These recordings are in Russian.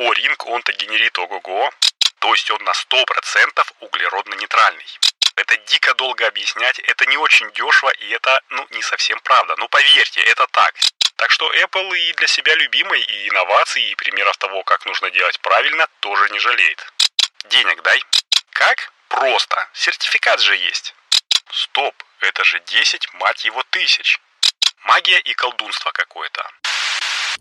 О-ринг, он-то генерит ого-го. То есть он на 100% углеродно-нейтральный. Это дико долго объяснять, это не очень дешево и это, ну, не совсем правда. Ну, поверьте, это так. Так что Apple и для себя любимый, и инноваций, и примеров того, как нужно делать правильно, тоже не жалеет. Денег дай. Как? Просто. Сертификат же есть. Стоп, это же 10, мать его, тысяч. Магия и колдунство какое-то.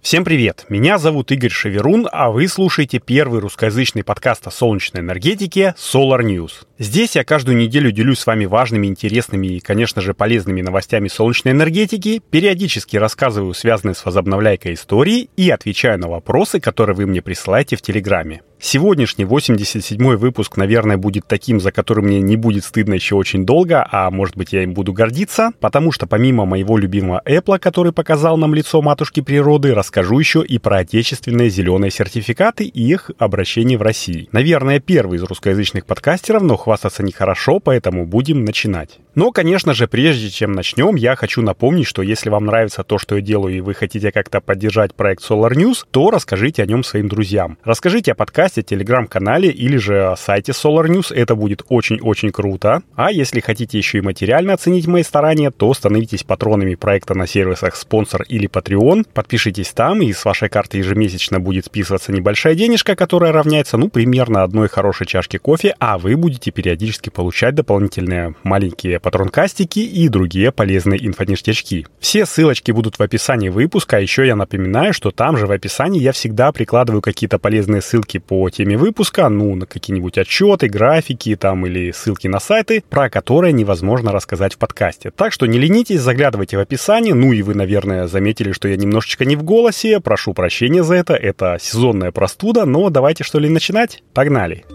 Всем привет! Меня зовут Игорь Шеверун, а вы слушаете первый русскоязычный подкаст о солнечной энергетике Solar News. Здесь я каждую неделю делюсь с вами важными, интересными и, конечно же, полезными новостями солнечной энергетики, периодически рассказываю связанные с возобновляйкой истории и отвечаю на вопросы, которые вы мне присылаете в Телеграме. Сегодняшний 87-й выпуск, наверное, будет таким, за которым мне не будет стыдно еще очень долго, а может быть я им буду гордиться, потому что помимо моего любимого Apple, который показал нам лицо матушки природы, расскажу еще и про отечественные зеленые сертификаты и их обращение в России. Наверное, первый из русскоязычных подкастеров, но хвастаться нехорошо, поэтому будем начинать. Но, конечно же, прежде чем начнем, я хочу напомнить, что если вам нравится то, что я делаю, и вы хотите как-то поддержать проект Solar News, то расскажите о нем своим друзьям. Расскажите о подкасте, телеграм-канале или же о сайте Solar News, это будет очень-очень круто. А если хотите еще и материально оценить мои старания, то становитесь патронами проекта на сервисах спонсор или Patreon, подпишитесь там, и с вашей карты ежемесячно будет списываться небольшая денежка, которая равняется, ну, примерно одной хорошей чашке кофе, а вы будете периодически получать дополнительные маленькие патронкастики и другие полезные инфоништячки. Все ссылочки будут в описании выпуска, а еще я напоминаю, что там же в описании я всегда прикладываю какие-то полезные ссылки по теме выпуска, ну, на какие-нибудь отчеты, графики там или ссылки на сайты, про которые невозможно рассказать в подкасте. Так что не ленитесь, заглядывайте в описание, ну и вы, наверное, заметили, что я немножечко не в голосе, прошу прощения за это, это сезонная простуда, но давайте что ли начинать? Погнали!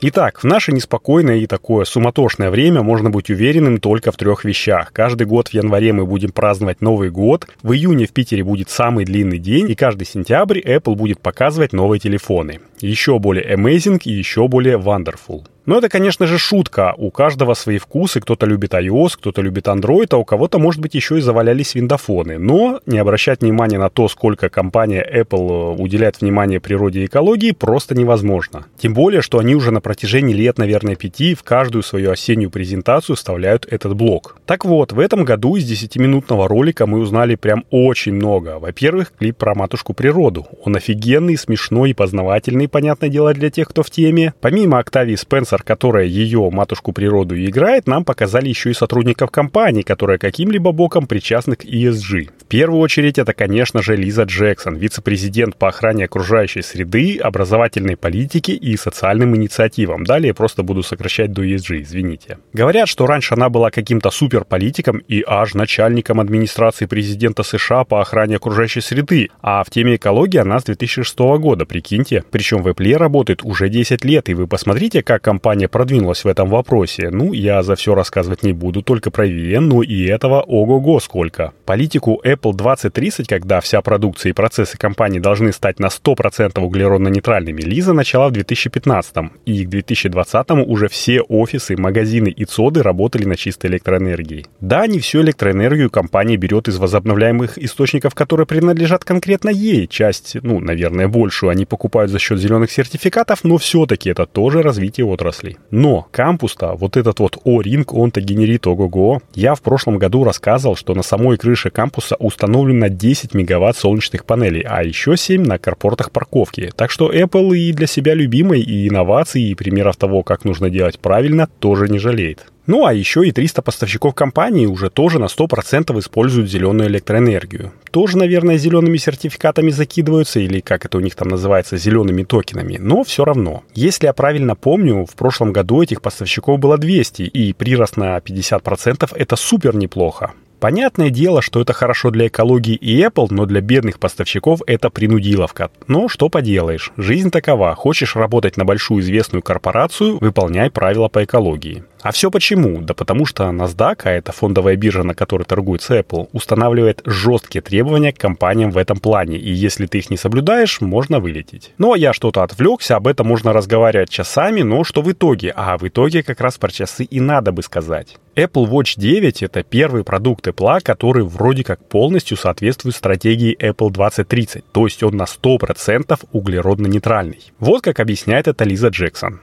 Итак, в наше неспокойное и такое суматошное время можно быть уверенным только в трех вещах. Каждый год в январе мы будем праздновать Новый год, в июне в Питере будет самый длинный день, и каждый сентябрь Apple будет показывать новые телефоны. Еще более amazing и еще более wonderful. Но это, конечно же, шутка. У каждого свои вкусы. Кто-то любит iOS, кто-то любит Android, а у кого-то, может быть, еще и завалялись виндофоны. Но не обращать внимания на то, сколько компания Apple э, уделяет внимание природе и экологии, просто невозможно. Тем более, что они уже на протяжении лет, наверное, пяти в каждую свою осеннюю презентацию вставляют этот блок. Так вот, в этом году из 10-минутного ролика мы узнали прям очень много. Во-первых, клип про матушку природу. Он офигенный, смешной и познавательный, понятное дело, для тех, кто в теме. Помимо Октавии Спенсер автор, которая ее матушку природу играет, нам показали еще и сотрудников компании, которые каким-либо боком причастны к ESG. Первую очередь это, конечно же, Лиза Джексон, вице-президент по охране окружающей среды, образовательной политики и социальным инициативам. Далее просто буду сокращать до ESG, извините. Говорят, что раньше она была каким-то суперполитиком и аж начальником администрации президента США по охране окружающей среды, а в теме экологии она с 2006 года, прикиньте. Причем в Apple работает уже 10 лет, и вы посмотрите, как компания продвинулась в этом вопросе. Ну, я за все рассказывать не буду, только про VN, но и этого ого-го сколько. Политику Apple 2030, когда вся продукция и процессы компании должны стать на 100% углеродно-нейтральными, Лиза начала в 2015 и к 2020 уже все офисы, магазины и ЦОДы работали на чистой электроэнергии. Да, не всю электроэнергию компания берет из возобновляемых источников, которые принадлежат конкретно ей. Часть, ну, наверное, большую они покупают за счет зеленых сертификатов, но все-таки это тоже развитие отрасли. Но кампус-то, вот этот вот О-ринг, он-то генерит ого-го. Я в прошлом году рассказывал, что на самой крыше кампуса установлено 10 мегаватт солнечных панелей, а еще 7 на карпортах парковки. Так что Apple и для себя любимый, и инноваций, и примеров того, как нужно делать правильно, тоже не жалеет. Ну а еще и 300 поставщиков компании уже тоже на 100% используют зеленую электроэнергию. Тоже, наверное, зелеными сертификатами закидываются, или как это у них там называется, зелеными токенами, но все равно. Если я правильно помню, в прошлом году этих поставщиков было 200, и прирост на 50% это супер неплохо. Понятное дело, что это хорошо для экологии и Apple, но для бедных поставщиков это принудиловка. Но что поделаешь, жизнь такова. Хочешь работать на большую известную корпорацию, выполняй правила по экологии. А все почему? Да потому что NASDAQ, а это фондовая биржа, на которой торгуется Apple, устанавливает жесткие требования к компаниям в этом плане, и если ты их не соблюдаешь, можно вылететь. А я что-то отвлекся, об этом можно разговаривать часами, но что в итоге? А в итоге как раз про часы и надо бы сказать. Apple Watch 9 — это первый продукт Apple, который вроде как полностью соответствует стратегии Apple 2030, то есть он на 100% углеродно-нейтральный. Вот как объясняет это Лиза Джексон.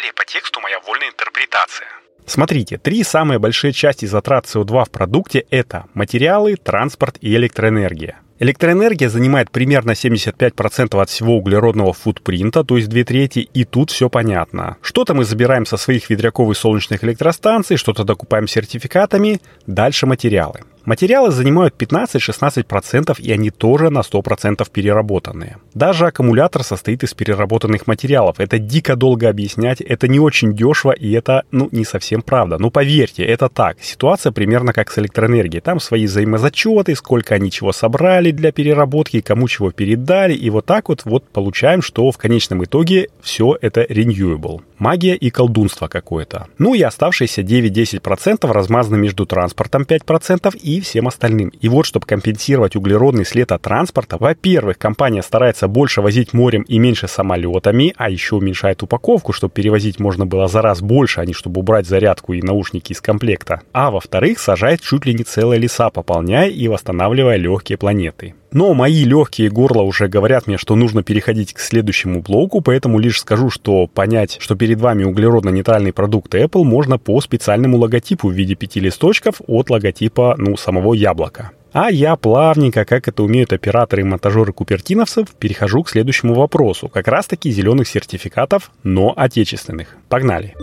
Далее по тексту моя вольная интерпретация. Смотрите, три самые большие части затрат CO2 в продукте — это материалы, транспорт и электроэнергия. Электроэнергия занимает примерно 75% от всего углеродного футпринта, то есть две трети, и тут все понятно. Что-то мы забираем со своих ветряковых солнечных электростанций, что-то докупаем сертификатами, дальше материалы. Материалы занимают 15-16% и они тоже на 100% переработанные. Даже аккумулятор состоит из переработанных материалов. Это дико долго объяснять, это не очень дешево и это, ну, не совсем правда. Но поверьте, это так. Ситуация примерно как с электроэнергией. Там свои взаимозачеты, сколько они чего собрали для переработки, кому чего передали. И вот так вот, вот получаем, что в конечном итоге все это renewable. Магия и колдунство какое-то. Ну и оставшиеся 9-10% размазаны между транспортом 5% и всем остальным. И вот, чтобы компенсировать углеродный след от транспорта, во-первых, компания старается больше возить морем и меньше самолетами, а еще уменьшает упаковку, чтобы перевозить можно было за раз больше, а не чтобы убрать зарядку и наушники из комплекта. А во-вторых, сажает чуть ли не целые леса, пополняя и восстанавливая легкие планеты. Но мои легкие горла уже говорят мне, что нужно переходить к следующему блоку, поэтому лишь скажу, что понять, что перед вами углеродно-нейтральный продукт Apple можно по специальному логотипу в виде пяти листочков от логотипа, ну, самого яблока. А я плавненько, как это умеют операторы и монтажеры купертиновцев, перехожу к следующему вопросу. Как раз таки зеленых сертификатов, но отечественных. Погнали!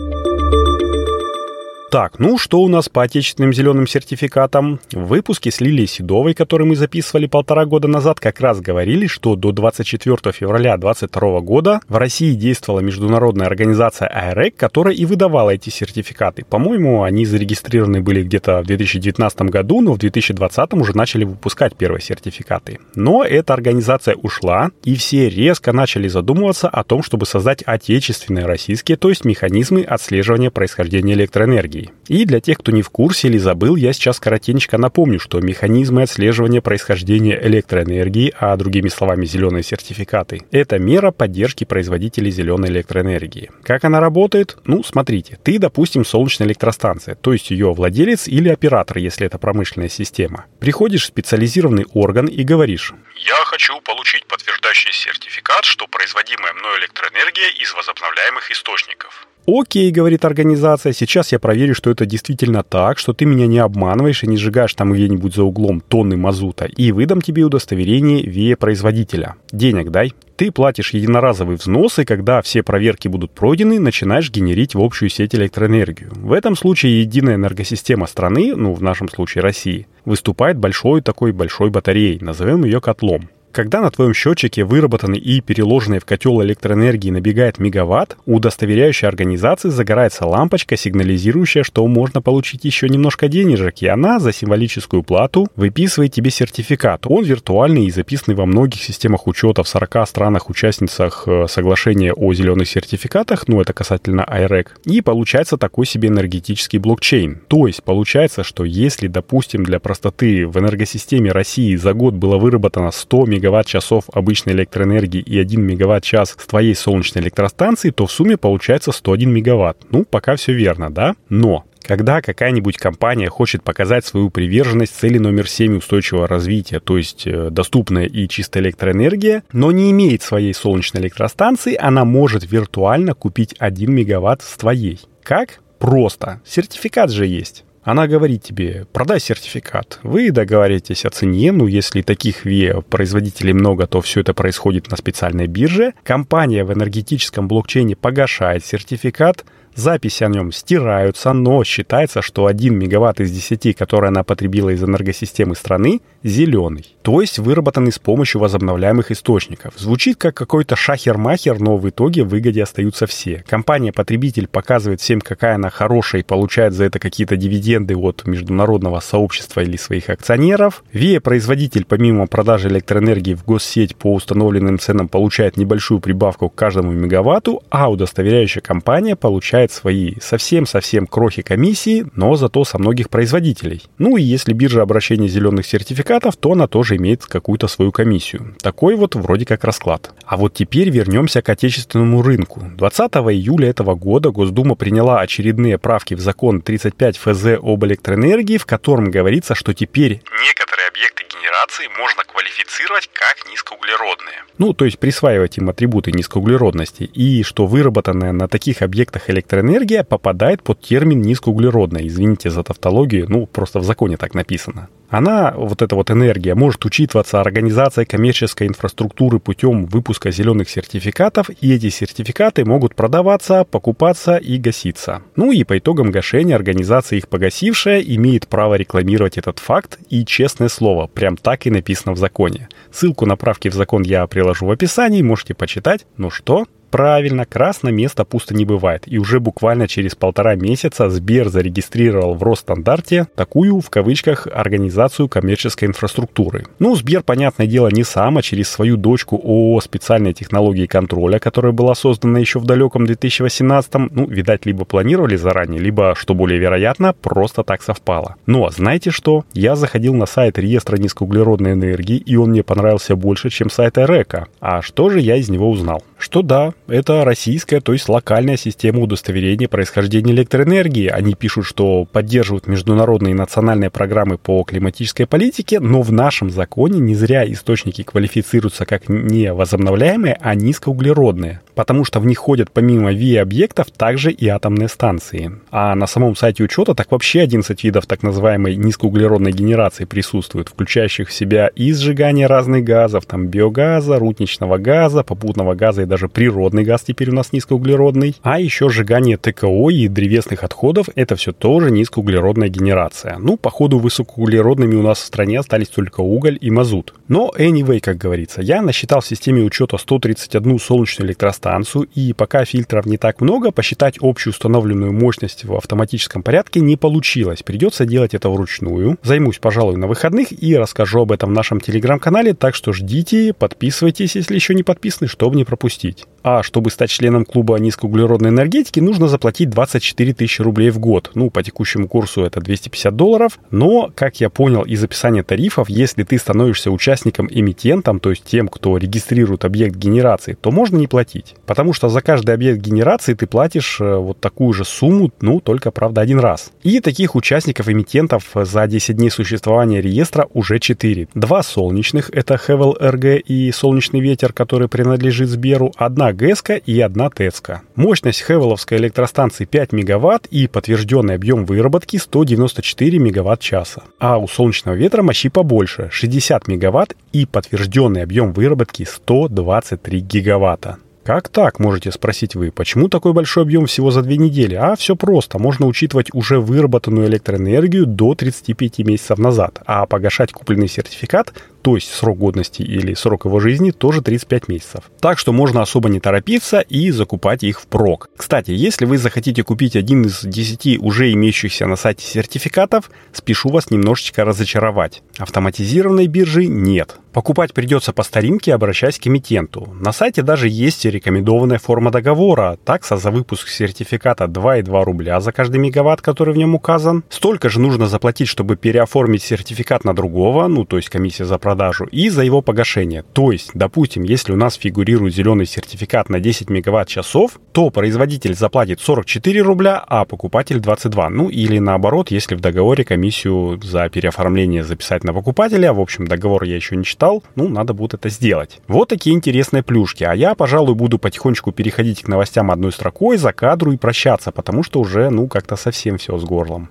Так, ну что у нас по отечественным зеленым сертификатам? В с Лилией Седовой, который мы записывали полтора года назад, как раз говорили, что до 24 февраля 2022 года в России действовала международная организация АРЭК, которая и выдавала эти сертификаты. По-моему, они зарегистрированы были где-то в 2019 году, но в 2020 уже начали выпускать первые сертификаты. Но эта организация ушла, и все резко начали задумываться о том, чтобы создать отечественные российские, то есть механизмы отслеживания происхождения электроэнергии энергии. И для тех, кто не в курсе или забыл, я сейчас коротенько напомню, что механизмы отслеживания происхождения электроэнергии, а другими словами зеленые сертификаты, это мера поддержки производителей зеленой электроэнергии. Как она работает? Ну, смотрите, ты, допустим, солнечная электростанция, то есть ее владелец или оператор, если это промышленная система. Приходишь в специализированный орган и говоришь, я хочу получить подтверждающий сертификат, что производимая мной электроэнергия из возобновляемых источников. Окей, говорит организация, сейчас я проверю, что это действительно так, что ты меня не обманываешь и не сжигаешь там где-нибудь за углом тонны мазута, и выдам тебе удостоверение ВИЭ-производителя. Денег дай. Ты платишь единоразовый взнос, и когда все проверки будут пройдены, начинаешь генерить в общую сеть электроэнергию. В этом случае единая энергосистема страны, ну в нашем случае России, выступает большой такой большой батареей, назовем ее котлом. Когда на твоем счетчике выработанный и переложенный в котел электроэнергии набегает мегаватт, у удостоверяющей организации загорается лампочка, сигнализирующая, что можно получить еще немножко денежек, и она за символическую плату выписывает тебе сертификат. Он виртуальный и записанный во многих системах учета в 40 странах-участницах э, соглашения о зеленых сертификатах, ну это касательно IREC, и получается такой себе энергетический блокчейн. То есть получается, что если, допустим, для простоты в энергосистеме России за год было выработано 100 мегаватт мегаватт-часов обычной электроэнергии и 1 мегаватт-час с твоей солнечной электростанции, то в сумме получается 101 мегаватт. Ну, пока все верно, да? Но когда какая-нибудь компания хочет показать свою приверженность цели номер 7 устойчивого развития, то есть э, доступная и чистая электроэнергия, но не имеет своей солнечной электростанции, она может виртуально купить 1 мегаватт с твоей. Как? Просто. Сертификат же есть. Она говорит тебе, продай сертификат. Вы договариваетесь о цене, ну, если таких ВИЭ производителей много, то все это происходит на специальной бирже. Компания в энергетическом блокчейне погашает сертификат, Записи о нем стираются, но считается, что 1 мегаватт из 10, который она потребила из энергосистемы страны, зеленый. То есть выработанный с помощью возобновляемых источников. Звучит как какой-то шахер-махер, но в итоге в выгоде остаются все. Компания-потребитель показывает всем, какая она хорошая и получает за это какие-то дивиденды от международного сообщества или своих акционеров. ВИА-производитель помимо продажи электроэнергии в госсеть по установленным ценам получает небольшую прибавку к каждому мегаватту, а удостоверяющая компания получает свои совсем-совсем крохи комиссии, но зато со многих производителей. Ну и если биржа обращения зеленых сертификатов, то она тоже имеет какую-то свою комиссию. Такой вот вроде как расклад. А вот теперь вернемся к отечественному рынку. 20 июля этого года Госдума приняла очередные правки в закон 35 ФЗ об электроэнергии, в котором говорится, что теперь некоторые объекты генерации можно квалифицировать как низкоуглеродные. Ну, то есть присваивать им атрибуты низкоуглеродности. И что выработанная на таких объектах электроэнергия попадает под термин низкоуглеродная. Извините за тавтологию, ну, просто в законе так написано. Она, вот эта вот энергия, может учитываться организацией коммерческой инфраструктуры путем выпуска зеленых сертификатов, и эти сертификаты могут продаваться, покупаться и гаситься. Ну и по итогам гашения организация их погасившая имеет право рекламировать этот факт, и честное слово, прям так и написано в законе. Ссылку на правки в закон я приложу в описании, можете почитать. Ну что, Правильно, красное место пусто не бывает. И уже буквально через полтора месяца Сбер зарегистрировал в Росстандарте такую, в кавычках, организацию коммерческой инфраструктуры. Ну, Сбер, понятное дело, не сам, а через свою дочку ООО «Специальные технологии контроля», которая была создана еще в далеком 2018-м. Ну, видать, либо планировали заранее, либо, что более вероятно, просто так совпало. Но знаете что? Я заходил на сайт реестра низкоуглеродной энергии, и он мне понравился больше, чем сайт РЭКа. А что же я из него узнал? Что да, это российская, то есть локальная система удостоверения происхождения электроэнергии. Они пишут, что поддерживают международные и национальные программы по климатической политике, но в нашем законе не зря источники квалифицируются как не возобновляемые, а низкоуглеродные, потому что в них ходят помимо ВИА-объектов также и атомные станции. А на самом сайте учета так вообще 11 видов так называемой низкоуглеродной генерации присутствует, включающих в себя и сжигание разных газов, там биогаза, рудничного газа, попутного газа и даже природного природный газ теперь у нас низкоуглеродный. А еще сжигание ТКО и древесных отходов – это все тоже низкоуглеродная генерация. Ну, походу, высокоуглеродными у нас в стране остались только уголь и мазут. Но anyway, как говорится, я насчитал в системе учета 131 солнечную электростанцию, и пока фильтров не так много, посчитать общую установленную мощность в автоматическом порядке не получилось. Придется делать это вручную. Займусь, пожалуй, на выходных и расскажу об этом в нашем телеграм-канале, так что ждите, подписывайтесь, если еще не подписаны, чтобы не пропустить. А чтобы стать членом клуба низкоуглеродной энергетики, нужно заплатить 24 тысячи рублей в год. Ну, по текущему курсу это 250 долларов. Но, как я понял из описания тарифов, если ты становишься участником-эмитентом, то есть тем, кто регистрирует объект генерации, то можно не платить. Потому что за каждый объект генерации ты платишь э, вот такую же сумму, ну, только, правда, один раз. И таких участников-эмитентов за 10 дней существования реестра уже 4. Два солнечных, это Хевел РГ и Солнечный ветер, который принадлежит Сберу. Одна ГЭСКа и одна ТЭЦКа. Мощность Хевеловской электростанции 5 мегаватт и подтвержденный объем выработки 194 мегаватт-часа. А у солнечного ветра мощи побольше 60 мегаватт и подтвержденный объем выработки 123 гигаватта. Как так, можете спросить вы? Почему такой большой объем всего за две недели? А все просто. Можно учитывать уже выработанную электроэнергию до 35 месяцев назад, а погашать купленный сертификат то есть срок годности или срок его жизни тоже 35 месяцев. Так что можно особо не торопиться и закупать их впрок. Кстати, если вы захотите купить один из 10 уже имеющихся на сайте сертификатов, спешу вас немножечко разочаровать. Автоматизированной биржи нет. Покупать придется по старинке, обращаясь к эмитенту. На сайте даже есть рекомендованная форма договора. Такса за выпуск сертификата 2,2 рубля за каждый мегаватт, который в нем указан. Столько же нужно заплатить, чтобы переоформить сертификат на другого, ну то есть комиссия за продажу, и за его погашение. То есть, допустим, если у нас фигурирует зеленый сертификат на 10 мегаватт-часов, то производитель заплатит 44 рубля, а покупатель 22. Ну или наоборот, если в договоре комиссию за переоформление записать на покупателя, в общем, договор я еще не читал, ну, надо будет это сделать. Вот такие интересные плюшки. А я, пожалуй, буду потихонечку переходить к новостям одной строкой за кадру и прощаться, потому что уже, ну, как-то совсем все с горлом.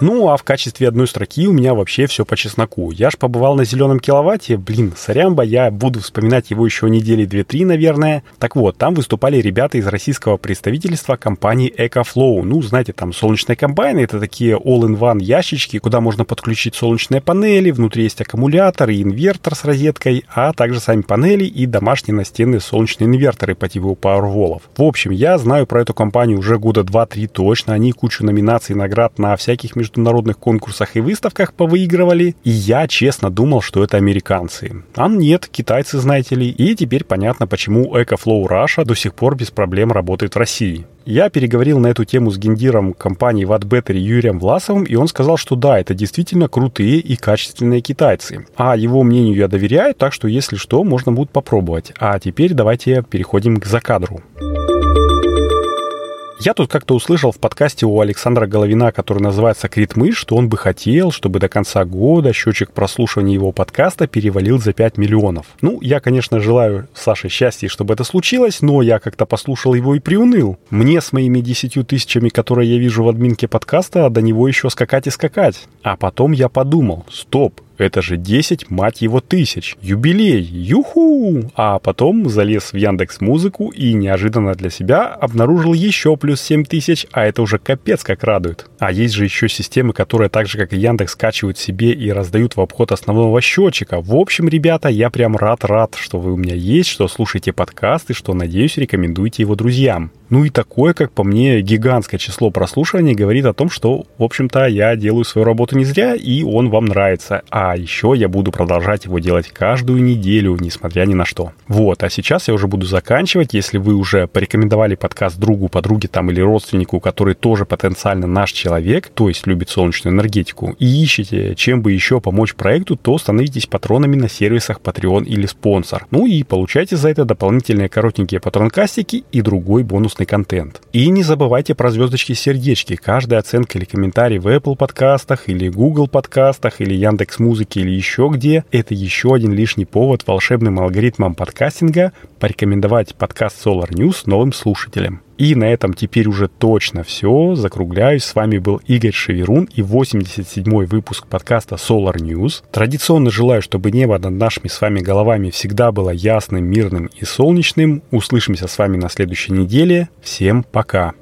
Ну, а в качестве одной строки у меня вообще все по чесноку. Я ж побывал на зеленом киловатте, блин, сорямба, я буду вспоминать его еще недели две-три, наверное. Так вот, там выступали ребята из российского представительства компании EcoFlow. Ну, знаете, там солнечные комбайны, это такие all-in-one ящички, куда можно подключить солнечные панели, внутри есть аккумулятор и инвертор с розеткой, а также сами панели и домашние настенные солнечные инверторы по типу Powerwall. В общем, я знаю про эту компанию уже года 2-3 точно, они кучу номинаций и наград на всяких международных международных конкурсах и выставках повыигрывали, и я честно думал, что это американцы. А нет, китайцы, знаете ли, и теперь понятно, почему EcoFlow Russia до сих пор без проблем работает в России. Я переговорил на эту тему с гендиром компании Wattbattery Юрием Власовым, и он сказал, что да, это действительно крутые и качественные китайцы. А его мнению я доверяю, так что если что, можно будет попробовать. А теперь давайте переходим к закадру. Я тут как-то услышал в подкасте у Александра Головина, который называется «Крит мышь», что он бы хотел, чтобы до конца года счетчик прослушивания его подкаста перевалил за 5 миллионов. Ну, я, конечно, желаю Саше счастья, чтобы это случилось, но я как-то послушал его и приуныл. Мне с моими 10 тысячами, которые я вижу в админке подкаста, до него еще скакать и скакать. А потом я подумал, стоп, это же 10, мать его, тысяч. Юбилей! Юху! А потом залез в Яндекс Музыку и неожиданно для себя обнаружил еще плюс 7 тысяч, а это уже капец как радует. А есть же еще системы, которые так же, как и Яндекс, скачивают себе и раздают в обход основного счетчика. В общем, ребята, я прям рад-рад, что вы у меня есть, что слушаете подкасты, что, надеюсь, рекомендуете его друзьям. Ну и такое, как по мне, гигантское число прослушиваний говорит о том, что, в общем-то, я делаю свою работу не зря, и он вам нравится. А еще я буду продолжать его делать каждую неделю, несмотря ни на что. Вот, а сейчас я уже буду заканчивать. Если вы уже порекомендовали подкаст другу, подруге там или родственнику, который тоже потенциально наш человек, то есть любит солнечную энергетику, и ищете, чем бы еще помочь проекту, то становитесь патронами на сервисах Patreon или спонсор. Ну и получайте за это дополнительные коротенькие патронкастики и другой бонус вкусный контент. И не забывайте про звездочки-сердечки. Каждая оценка или комментарий в Apple подкастах, или Google подкастах, или Яндекс Музыки, или еще где, это еще один лишний повод волшебным алгоритмам подкастинга порекомендовать подкаст Solar News новым слушателям. И на этом теперь уже точно все. Закругляюсь. С вами был Игорь Шеверун и 87-й выпуск подкаста Solar News. Традиционно желаю, чтобы небо над нашими с вами головами всегда было ясным, мирным и солнечным. Услышимся с вами на следующей неделе. Всем пока!